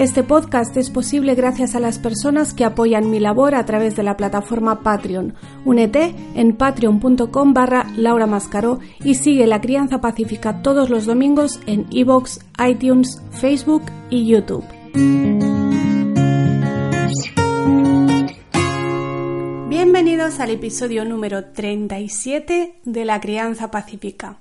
Este podcast es posible gracias a las personas que apoyan mi labor a través de la plataforma Patreon. Únete en patreon.com barra Laura Mascaró y sigue La Crianza Pacífica todos los domingos en iVoox, iTunes, Facebook y YouTube. Bienvenidos al episodio número 37 de La Crianza Pacífica.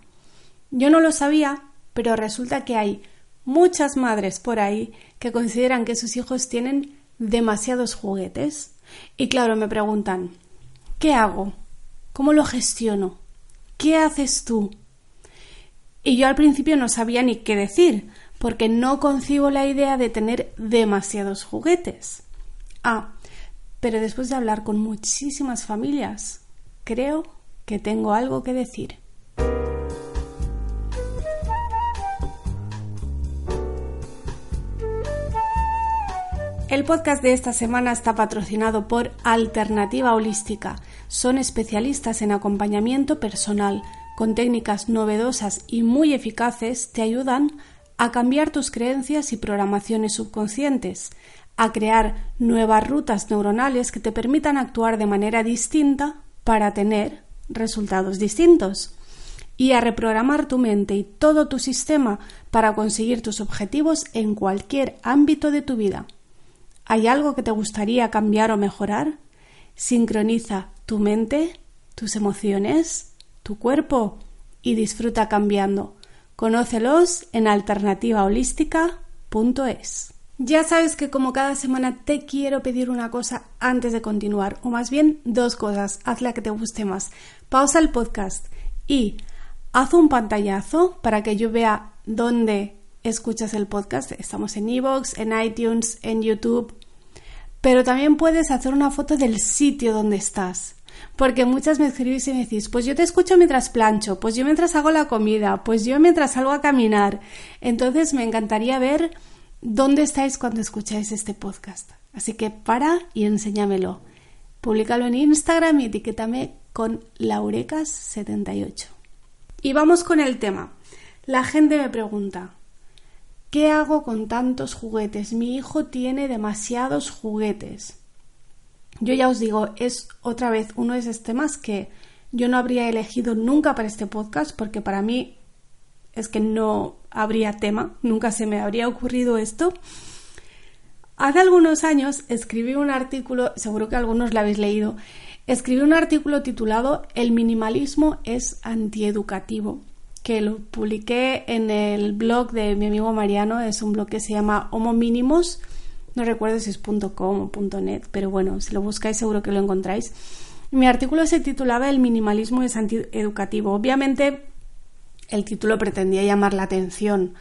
Yo no lo sabía, pero resulta que hay muchas madres por ahí que consideran que sus hijos tienen demasiados juguetes. Y claro, me preguntan, ¿qué hago? ¿Cómo lo gestiono? ¿Qué haces tú? Y yo al principio no sabía ni qué decir, porque no concibo la idea de tener demasiados juguetes. Ah, pero después de hablar con muchísimas familias, creo que tengo algo que decir. El podcast de esta semana está patrocinado por Alternativa Holística. Son especialistas en acompañamiento personal. Con técnicas novedosas y muy eficaces te ayudan a cambiar tus creencias y programaciones subconscientes, a crear nuevas rutas neuronales que te permitan actuar de manera distinta para tener resultados distintos y a reprogramar tu mente y todo tu sistema para conseguir tus objetivos en cualquier ámbito de tu vida. ¿Hay algo que te gustaría cambiar o mejorar? Sincroniza tu mente, tus emociones, tu cuerpo y disfruta cambiando. Conócelos en alternativaholística.es. Ya sabes que como cada semana te quiero pedir una cosa antes de continuar, o más bien dos cosas, haz la que te guste más. Pausa el podcast y haz un pantallazo para que yo vea dónde escuchas el podcast. Estamos en Evox, en iTunes, en YouTube, pero también puedes hacer una foto del sitio donde estás. Porque muchas me escribís y me decís, pues yo te escucho mientras plancho, pues yo mientras hago la comida, pues yo mientras salgo a caminar. Entonces me encantaría ver dónde estáis cuando escucháis este podcast. Así que para y enséñamelo. Públicalo en Instagram y etiquétame con laurecas78. Y vamos con el tema. La gente me pregunta, ¿Qué hago con tantos juguetes? Mi hijo tiene demasiados juguetes. Yo ya os digo, es otra vez uno de esos temas que yo no habría elegido nunca para este podcast porque para mí es que no habría tema, nunca se me habría ocurrido esto. Hace algunos años escribí un artículo, seguro que algunos lo habéis leído, escribí un artículo titulado El minimalismo es antieducativo que lo publiqué en el blog de mi amigo Mariano, es un blog que se llama Homo Mínimos, no recuerdo si es .com o .net, pero bueno, si lo buscáis seguro que lo encontráis. Mi artículo se titulaba El minimalismo es antieducativo. Obviamente el título pretendía llamar la atención.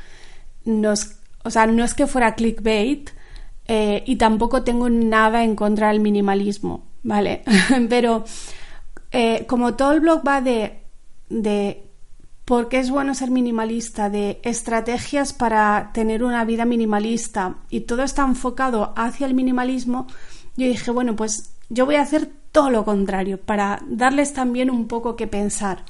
No o sea, no es que fuera clickbait eh, y tampoco tengo nada en contra del minimalismo, ¿vale? pero eh, como todo el blog va de por qué es bueno ser minimalista, de estrategias para tener una vida minimalista y todo está enfocado hacia el minimalismo, yo dije, bueno, pues yo voy a hacer todo lo contrario para darles también un poco que pensar.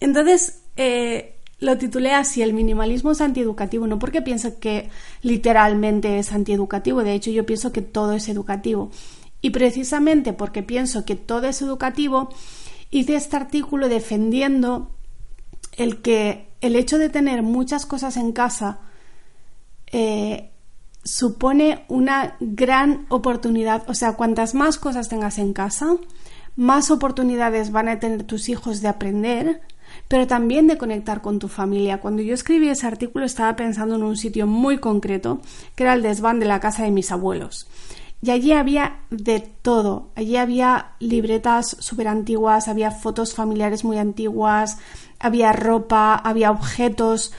Entonces, eh, lo titulé así, el minimalismo es antieducativo, no porque pienso que literalmente es antieducativo, de hecho yo pienso que todo es educativo. Y precisamente porque pienso que todo es educativo, hice este artículo defendiendo el que el hecho de tener muchas cosas en casa eh, supone una gran oportunidad, o sea, cuantas más cosas tengas en casa, más oportunidades van a tener tus hijos de aprender, pero también de conectar con tu familia. Cuando yo escribí ese artículo estaba pensando en un sitio muy concreto, que era el desván de la casa de mis abuelos. Y allí había de todo. Allí había libretas súper antiguas, había fotos familiares muy antiguas, había ropa, había objetos,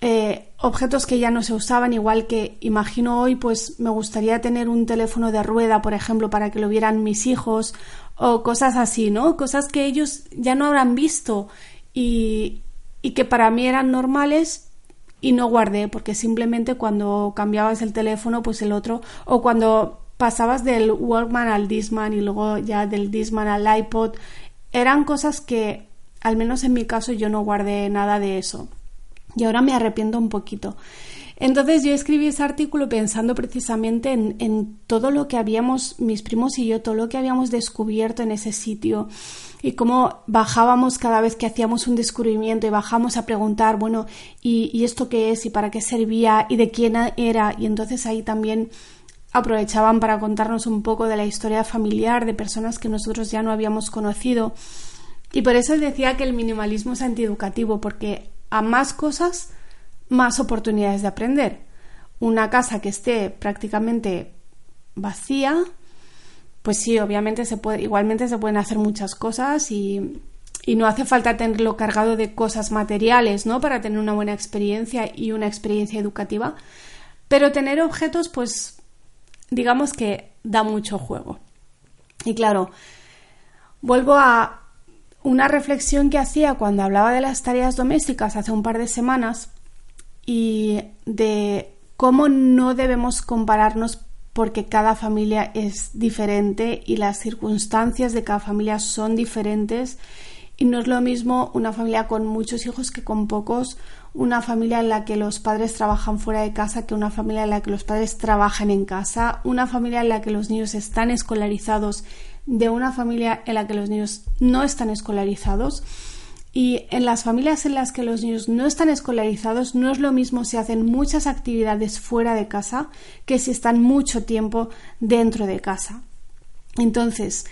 eh, objetos que ya no se usaban, igual que imagino hoy, pues me gustaría tener un teléfono de rueda, por ejemplo, para que lo vieran mis hijos, o cosas así, ¿no? Cosas que ellos ya no habrán visto y, y que para mí eran normales y no guardé porque simplemente cuando cambiabas el teléfono pues el otro o cuando pasabas del Walkman al Disman y luego ya del Disman al iPod eran cosas que al menos en mi caso yo no guardé nada de eso y ahora me arrepiento un poquito entonces yo escribí ese artículo pensando precisamente en, todo lo que habíamos, mis primos y yo, todo lo que habíamos descubierto en ese sitio y cómo bajábamos cada vez que hacíamos un descubrimiento y bajamos a preguntar, bueno, ¿y, ¿y esto qué es? ¿Y para qué servía? ¿Y de quién era? Y entonces ahí también aprovechaban para contarnos un poco de la historia familiar de personas que nosotros ya no habíamos conocido. Y por eso decía que el minimalismo es antieducativo, porque a más cosas más oportunidades de aprender. Una casa que esté prácticamente vacía, pues sí, obviamente se puede, igualmente se pueden hacer muchas cosas y, y no hace falta tenerlo cargado de cosas materiales, ¿no? Para tener una buena experiencia y una experiencia educativa. Pero tener objetos, pues, digamos que da mucho juego. Y claro, vuelvo a una reflexión que hacía cuando hablaba de las tareas domésticas hace un par de semanas y de cómo no debemos compararnos porque cada familia es diferente y las circunstancias de cada familia son diferentes. Y no es lo mismo una familia con muchos hijos que con pocos, una familia en la que los padres trabajan fuera de casa que una familia en la que los padres trabajan en casa, una familia en la que los niños están escolarizados de una familia en la que los niños no están escolarizados. Y en las familias en las que los niños no están escolarizados no es lo mismo si hacen muchas actividades fuera de casa que si están mucho tiempo dentro de casa. Entonces,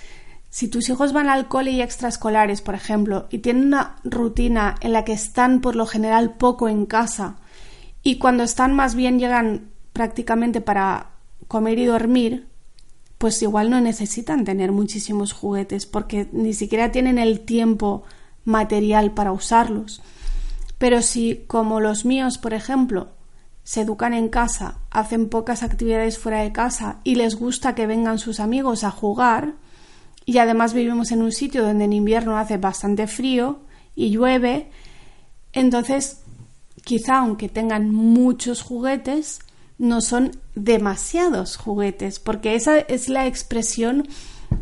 si tus hijos van al cole y extraescolares, por ejemplo, y tienen una rutina en la que están por lo general poco en casa y cuando están más bien llegan prácticamente para comer y dormir, pues igual no necesitan tener muchísimos juguetes porque ni siquiera tienen el tiempo material para usarlos. Pero si, como los míos, por ejemplo, se educan en casa, hacen pocas actividades fuera de casa y les gusta que vengan sus amigos a jugar, y además vivimos en un sitio donde en invierno hace bastante frío y llueve, entonces quizá aunque tengan muchos juguetes, no son demasiados juguetes, porque esa es la expresión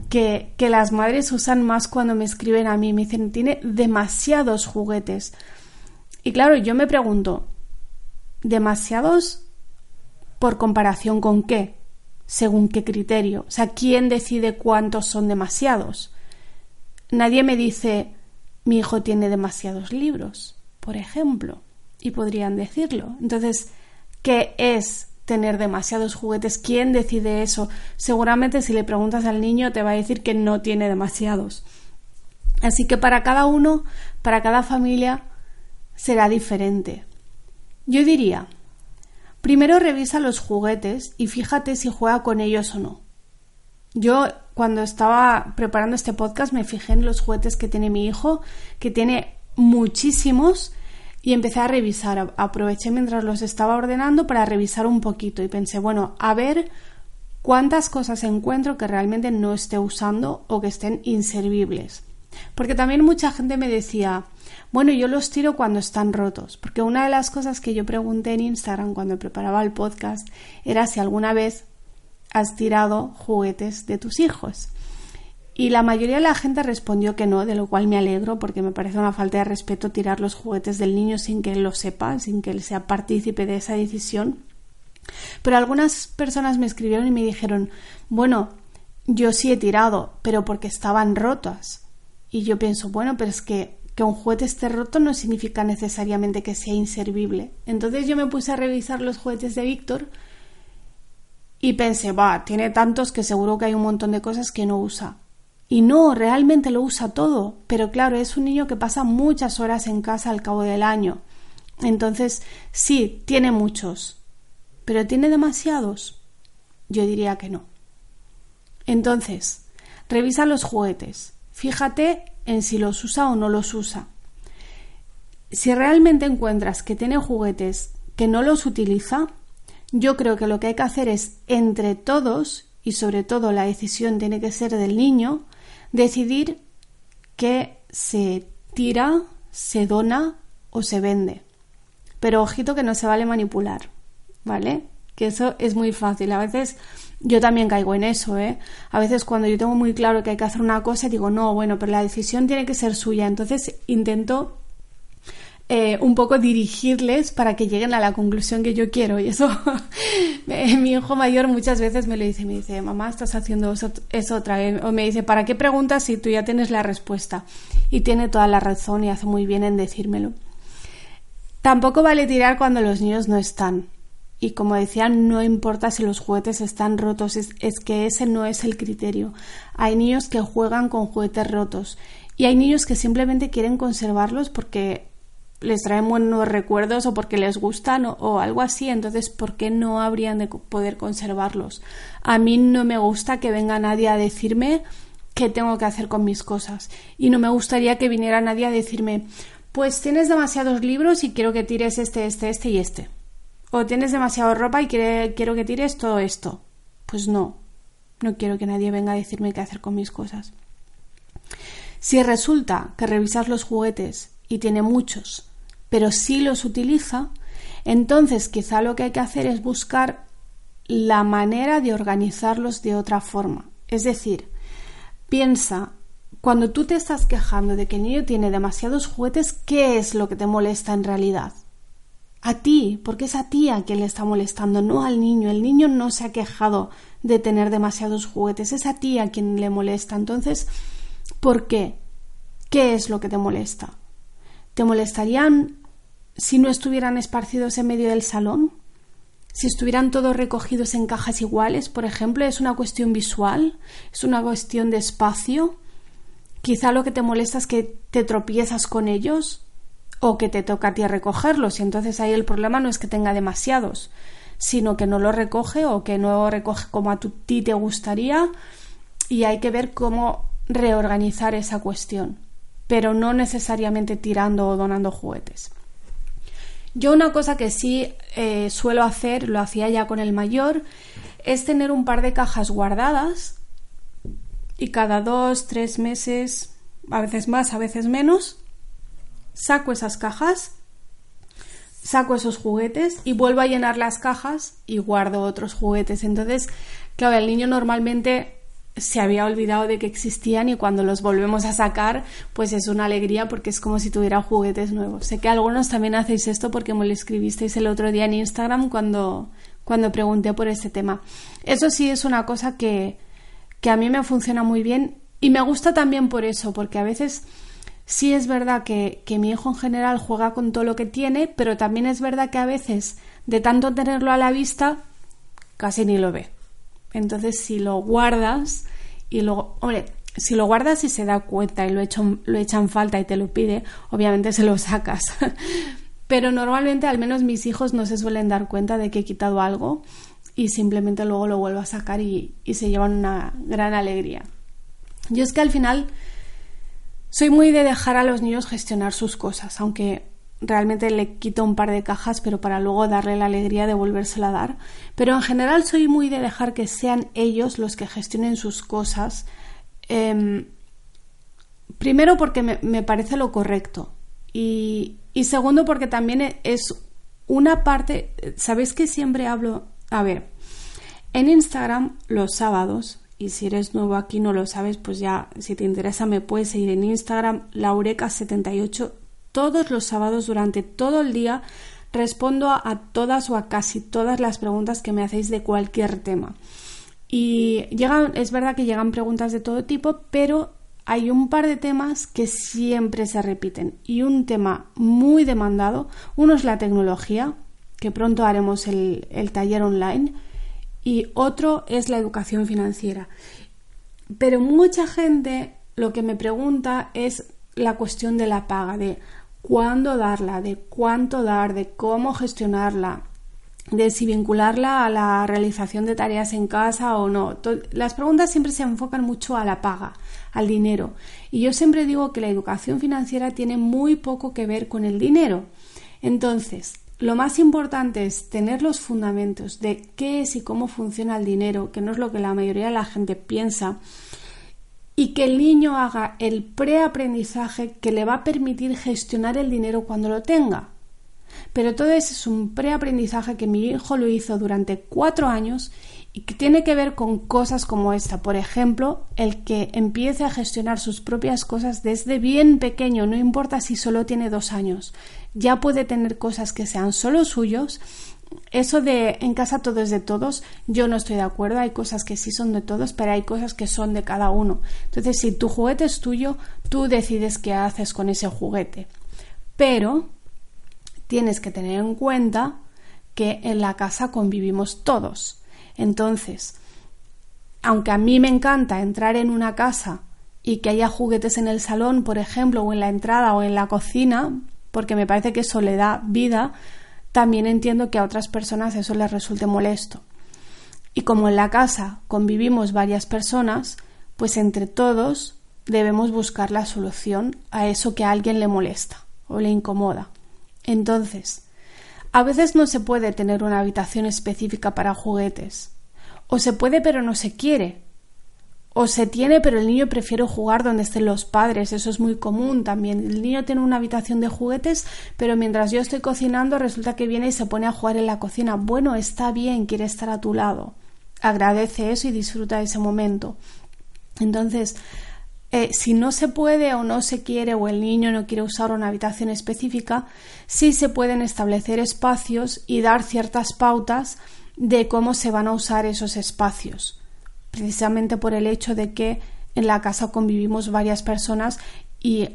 que, las madres usan más cuando me escriben a mí. Me dicen, tiene demasiados juguetes. Y claro, yo me pregunto, ¿demasiados por comparación con qué? ¿Según qué criterio? O sea, ¿quién decide cuántos son demasiados? Nadie me dice, mi hijo tiene demasiados libros, por ejemplo, y podrían decirlo. Entonces, ¿qué es tener demasiados juguetes. ¿Quién decide eso? Seguramente si le preguntas al niño te va a decir que no tiene demasiados. Así que para cada uno, para cada familia, será diferente. Yo diría, primero revisa los juguetes y fíjate si juega con ellos o no. Yo cuando estaba preparando este podcast me fijé en los juguetes que tiene mi hijo, que tiene muchísimos y empecé a revisar. Aproveché mientras los estaba ordenando para revisar un poquito y pensé, bueno, a ver cuántas cosas encuentro que realmente no esté usando o que estén inservibles. Porque también mucha gente me decía, bueno, yo los tiro cuando están rotos. Porque una de las cosas que yo pregunté en Instagram cuando preparaba el podcast era si alguna vez has tirado juguetes de tus hijos. Y la mayoría de la gente respondió que no, de lo cual me alegro porque me parece una falta de respeto tirar los juguetes del niño sin que él lo sepa, sin que él sea partícipe de esa decisión. Pero algunas personas me escribieron y me dijeron, bueno, yo sí he tirado, pero porque estaban rotas. Y yo pienso, bueno, pero es que que un juguete esté roto no significa necesariamente que sea inservible. Entonces yo me puse a revisar los juguetes de Víctor y pensé, va, tiene tantos que seguro que hay un montón de cosas que no usa. Y no, realmente lo usa todo, pero claro, es un niño que pasa muchas horas en casa al cabo del año. Entonces, sí, tiene muchos, pero ¿tiene demasiados? Yo diría que no. Entonces, revisa los juguetes, fíjate en si los usa o no los usa. Si realmente encuentras que tiene juguetes que no los utiliza, yo creo que lo que hay que hacer es entre todos, y sobre todo la decisión tiene que ser del niño, decidir qué se tira, se dona o se vende. Pero ojito que no se vale manipular, ¿vale? Que eso es muy fácil. A veces yo también caigo en eso, ¿eh? A veces cuando yo tengo muy claro que hay que hacer una cosa, digo, no, bueno, pero la decisión tiene que ser suya. Entonces intento eh, un poco dirigirles para que lleguen a la conclusión que yo quiero. Y eso mi hijo mayor muchas veces me lo dice, me dice, mamá, estás haciendo eso, otra vez. O me dice, ¿para qué preguntas si tú ya tienes la respuesta? Y tiene toda la razón y hace muy bien en decírmelo. Tampoco vale tirar cuando los niños no están. Y como decía, no importa si los juguetes están rotos, es, es, que ese no es el criterio. Hay niños que juegan con juguetes rotos y hay niños que simplemente quieren conservarlos porque les traen buenos recuerdos o porque les gustan o, algo así, entonces ¿por qué no habrían de poder conservarlos? A mí no me gusta que venga nadie a decirme qué tengo que hacer con mis cosas y no me gustaría que viniera nadie a decirme pues tienes demasiados libros y quiero que tires este, este, este y este. O tienes demasiada ropa y quiero que tires todo esto. Pues no, no quiero que nadie venga a decirme qué hacer con mis cosas. Si resulta que revisas los juguetes y tiene muchos pero si los utiliza, entonces quizá lo que hay que hacer es buscar la manera de organizarlos de otra forma. Es decir, piensa, cuando tú te estás quejando de que el niño tiene demasiados juguetes, ¿qué es lo que te molesta en realidad? A ti, porque es a ti a quien le está molestando, no al niño. El niño no se ha quejado de tener demasiados juguetes, es a ti a quien le molesta. Entonces, ¿por qué? ¿Qué es lo que te molesta? ¿Te molestarían si no estuvieran esparcidos en medio del salón? Si estuvieran todos recogidos en cajas iguales, por ejemplo, es una cuestión visual, es una cuestión de espacio. Quizá lo que te molesta es que te tropiezas con ellos o que te toca a ti recogerlos y entonces ahí el problema no es que tenga demasiados, sino que no lo recoge o que no recoge como a ti te gustaría y hay que ver cómo reorganizar esa cuestión, pero no necesariamente tirando o donando juguetes. Yo una cosa que sí eh, suelo hacer, lo hacía ya con el mayor, es tener un par de cajas guardadas y cada dos, tres meses, a veces más, a veces menos, saco esas cajas, saco esos juguetes y vuelvo a llenar las cajas y guardo otros juguetes. Entonces, claro, el niño normalmente se había olvidado de que existían y cuando los volvemos a sacar, pues es una alegría porque es como si tuviera juguetes nuevos. Sé que algunos también hacéis esto porque me lo escribisteis el otro día en Instagram cuando, cuando pregunté por este tema. Eso sí es una cosa que, que a mí me funciona muy bien y me gusta también por eso, porque a veces sí es verdad que, que mi hijo en general juega con todo lo que tiene, pero también es verdad que a veces de tanto tenerlo a la vista, casi ni lo ve. Entonces, si lo guardas y luego, hombre, si lo guardas y se da cuenta y lo, echan falta y te lo pide, obviamente se lo sacas. Pero normalmente, al menos mis hijos no se suelen dar cuenta de que he quitado algo y simplemente luego lo vuelvo a sacar y, y se llevan una gran alegría. Yo es que al final soy muy de dejar a los niños gestionar sus cosas, aunque realmente le quito un par de cajas, pero para luego darle la alegría de volvérsela a dar. Pero en general soy muy de dejar que sean ellos los que gestionen sus cosas. Em, primero porque me, parece lo correcto. Y, y segundo porque también es una parte, ¿sabéis que siempre hablo? A ver, en Instagram los sábados, y si eres nuevo aquí no lo sabes, pues ya si te interesa me puedes seguir en Instagram, laureca78 todos los sábados durante todo el día respondo a, todas o a casi todas las preguntas que me hacéis de cualquier tema. Y llegan, es verdad que llegan preguntas de todo tipo, pero hay un par de temas que siempre se repiten. Y un tema muy demandado, uno es la tecnología, que pronto haremos el, el taller online, y otro es la educación financiera. Pero mucha gente lo que me pregunta es la cuestión de la paga, de cuándo darla, de cuánto dar, de cómo gestionarla, de si vincularla a la realización de tareas en casa o no. Las preguntas siempre se enfocan mucho a la paga, al dinero. Y yo siempre digo que la educación financiera tiene muy poco que ver con el dinero. Entonces, lo más importante es tener los fundamentos de qué es y cómo funciona el dinero, que no es lo que la mayoría de la gente piensa, y que el niño haga el preaprendizaje que le va a permitir gestionar el dinero cuando lo tenga. Pero todo eso es un preaprendizaje que mi hijo lo hizo durante cuatro años y que tiene que ver con cosas como esta. Por ejemplo, el que empiece a gestionar sus propias cosas desde bien pequeño, no importa si solo tiene dos años, ya puede tener cosas que sean solo suyos. Eso de en casa todo es de todos, yo no estoy de acuerdo, hay cosas que sí son de todos, pero hay cosas que son de cada uno. Entonces, si tu juguete es tuyo, tú decides qué haces con ese juguete. Pero tienes que tener en cuenta que en la casa convivimos todos. Entonces, aunque a mí me encanta entrar en una casa y que haya juguetes en el salón, por ejemplo, o en la entrada o en la cocina, porque me parece que eso le da vida, también entiendo que a otras personas eso les resulte molesto. Y como en la casa convivimos varias personas, pues entre todos debemos buscar la solución a eso que a alguien le molesta o le incomoda. Entonces, a veces no se puede tener una habitación específica para juguetes. O se puede pero no se quiere. O se tiene pero el niño prefiere jugar donde estén los padres. Eso es muy común también. El niño tiene una habitación de juguetes, pero mientras yo estoy cocinando resulta que viene y se pone a jugar en la cocina. Bueno, está bien, quiere estar a tu lado. Agradece eso y disfruta ese momento. Entonces, eh, si no se puede o no se quiere o el niño no quiere usar una habitación específica, sí se pueden establecer espacios y dar ciertas pautas de cómo se van a usar esos espacios, precisamente por el hecho de que en la casa convivimos varias personas y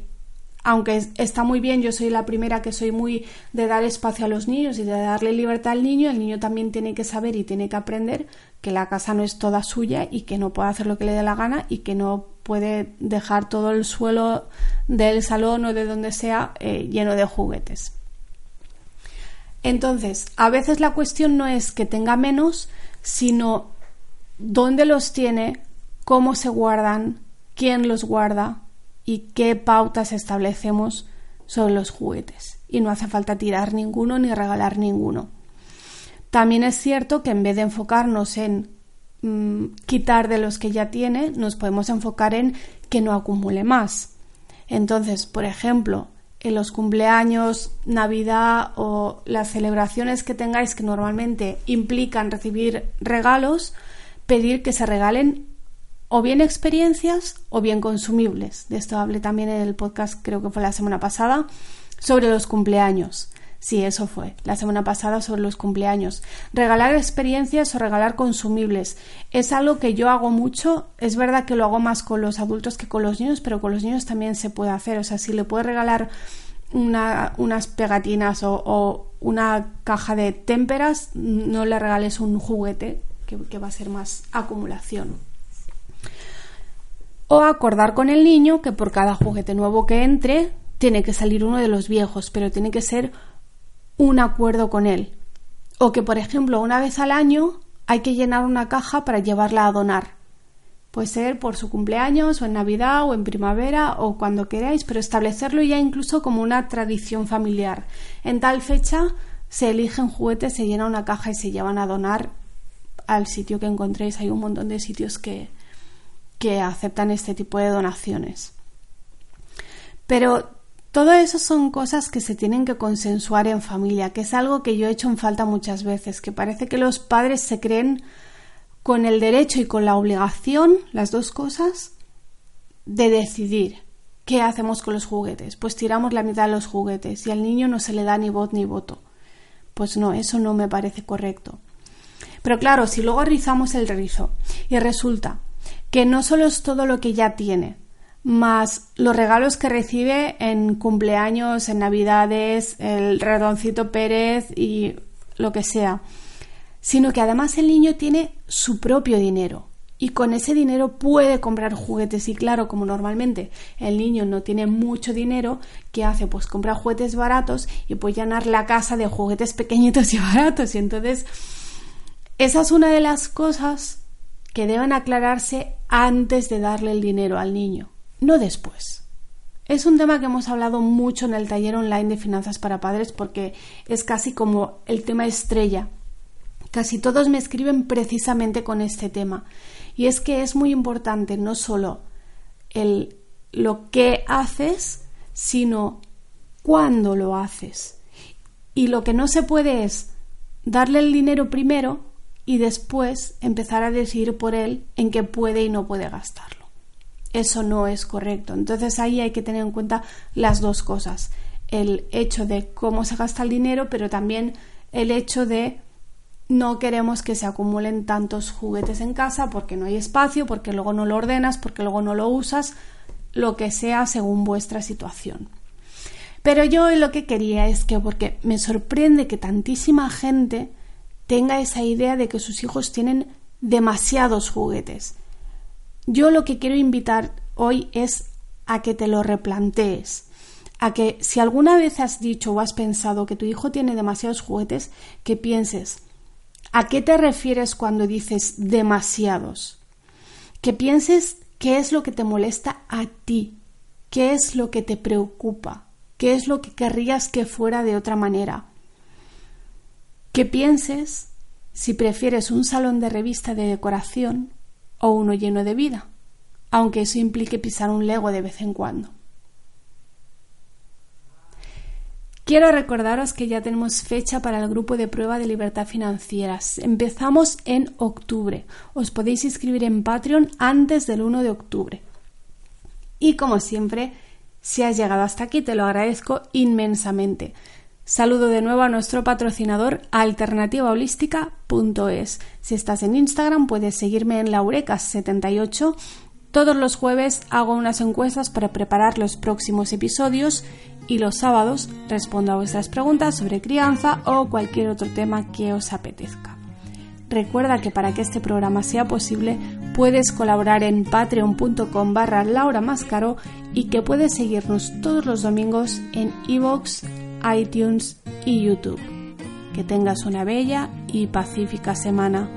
aunque está muy bien, yo soy la primera que soy muy de dar espacio a los niños y de darle libertad al niño, el niño también tiene que saber y tiene que aprender que la casa no es toda suya y que no puede hacer lo que le dé la gana y que no puede dejar todo el suelo del salón o de donde sea eh, lleno de juguetes. Entonces, a veces la cuestión no es que tenga menos, sino dónde los tiene, cómo se guardan, quién los guarda y qué pautas establecemos sobre los juguetes. Y no hace falta tirar ninguno ni regalar ninguno. También es cierto que en vez de enfocarnos en Mm, quitar de los que ya tiene, nos podemos enfocar en que no acumule más. Entonces, por ejemplo, en los cumpleaños, Navidad o las celebraciones que tengáis que normalmente implican recibir regalos, pedir que se regalen o bien experiencias o bien consumibles. De esto hablé también en el podcast, creo que fue la semana pasada, sobre los cumpleaños. Sí, eso fue, la semana pasada sobre los cumpleaños. Regalar experiencias o regalar consumibles. Es algo que yo hago mucho. Es verdad que lo hago más con los adultos que con los niños, pero con los niños también se puede hacer. O sea, si le puedes regalar unas pegatinas o, una caja de témperas, no le regales un juguete, que, va a ser más acumulación. O acordar con el niño que por cada juguete nuevo que entre, tiene que salir uno de los viejos, pero tiene que ser un acuerdo con él. O que, por ejemplo, una vez al año hay que llenar una caja para llevarla a donar. Puede ser por su cumpleaños o en Navidad o en primavera o cuando queráis, pero establecerlo ya incluso como una tradición familiar. En tal fecha se eligen juguetes, se llena una caja y se llevan a donar al sitio que encontréis. Hay un montón de sitios que, que aceptan este tipo de donaciones. Pero todo eso son cosas que se tienen que consensuar en familia, que es algo que yo he hecho en falta muchas veces, que parece que los padres se creen con el derecho y con la obligación, las dos cosas, de decidir qué hacemos con los juguetes. Pues tiramos la mitad de los juguetes y al niño no se le da ni voz ni voto. Pues no, eso no me parece correcto. Pero claro, si luego rizamos el rizo y resulta que no solo es todo lo que ya tiene, más los regalos que recibe en cumpleaños, en navidades, el redoncito Pérez y lo que sea, sino que además el niño tiene su propio dinero y con ese dinero puede comprar juguetes y claro, como normalmente el niño no tiene mucho dinero, ¿qué hace? Pues compra juguetes baratos y puede llenar la casa de juguetes pequeñitos y baratos y entonces esa es una de las cosas que deben aclararse antes de darle el dinero al niño no después. Es un tema que hemos hablado mucho en el taller online de finanzas para padres porque es casi como el tema estrella. Casi todos me escriben precisamente con este tema. Y es que es muy importante no solo el, lo que haces, sino cuándo lo haces. Y lo que no se puede es darle el dinero primero y después empezar a decidir por él en qué puede y no puede gastarlo. Eso no es correcto. Entonces ahí hay que tener en cuenta las dos cosas. El hecho de cómo se gasta el dinero, pero también el hecho de no queremos que se acumulen tantos juguetes en casa porque no hay espacio, porque luego no lo ordenas, porque luego no lo usas, lo que sea según vuestra situación. Pero yo lo que quería es que, porque me sorprende que tantísima gente tenga esa idea de que sus hijos tienen demasiados juguetes. Yo lo que quiero invitar hoy es a que te lo replantees, a que si alguna vez has dicho o has pensado que tu hijo tiene demasiados juguetes, que pienses, ¿a qué te refieres cuando dices demasiados? Que pienses qué es lo que te molesta a ti, qué es lo que te preocupa, qué es lo que querrías que fuera de otra manera que pienses si prefieres un salón de revista de decoración o uno lleno de vida, aunque eso implique pisar un lego de vez en cuando. Quiero recordaros que ya tenemos fecha para el grupo de prueba de libertad financiera. Empezamos en octubre. Os podéis inscribir en Patreon antes del 1 de octubre. Y como siempre, si has llegado hasta aquí, te lo agradezco inmensamente. Saludo de nuevo a nuestro patrocinador alternativaholística.es. Si estás en Instagram puedes seguirme en laurecas78. Todos los jueves hago unas encuestas para preparar los próximos episodios y los sábados respondo a vuestras preguntas sobre crianza o cualquier otro tema que os apetezca. Recuerda que para que este programa sea posible puedes colaborar en patreon.com barra Laura y que puedes seguirnos todos los domingos en iVoox, iTunes y YouTube. Que tengas una bella y pacífica semana.